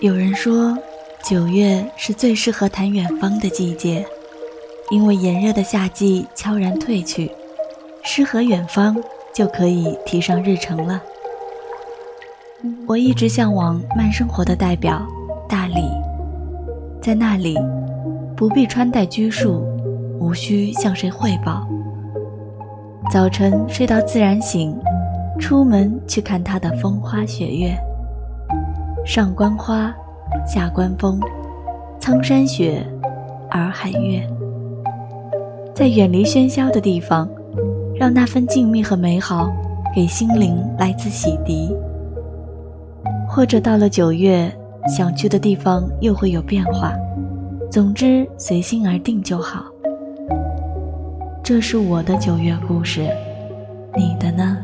有人说，九月是最适合谈远方的季节，因为炎热的夏季悄然退去，诗和远方就可以提上日程了。我一直向往慢生活的代表——大理，在那里，不必穿戴拘束，无需向谁汇报。早晨睡到自然醒，出门去看它的风花雪月。上观花，下观风，苍山雪，洱海月。在远离喧嚣的地方，让那份静谧和美好给心灵来次洗涤。或者到了九月，想去的地方又会有变化。总之，随心而定就好。这是我的九月故事，你的呢？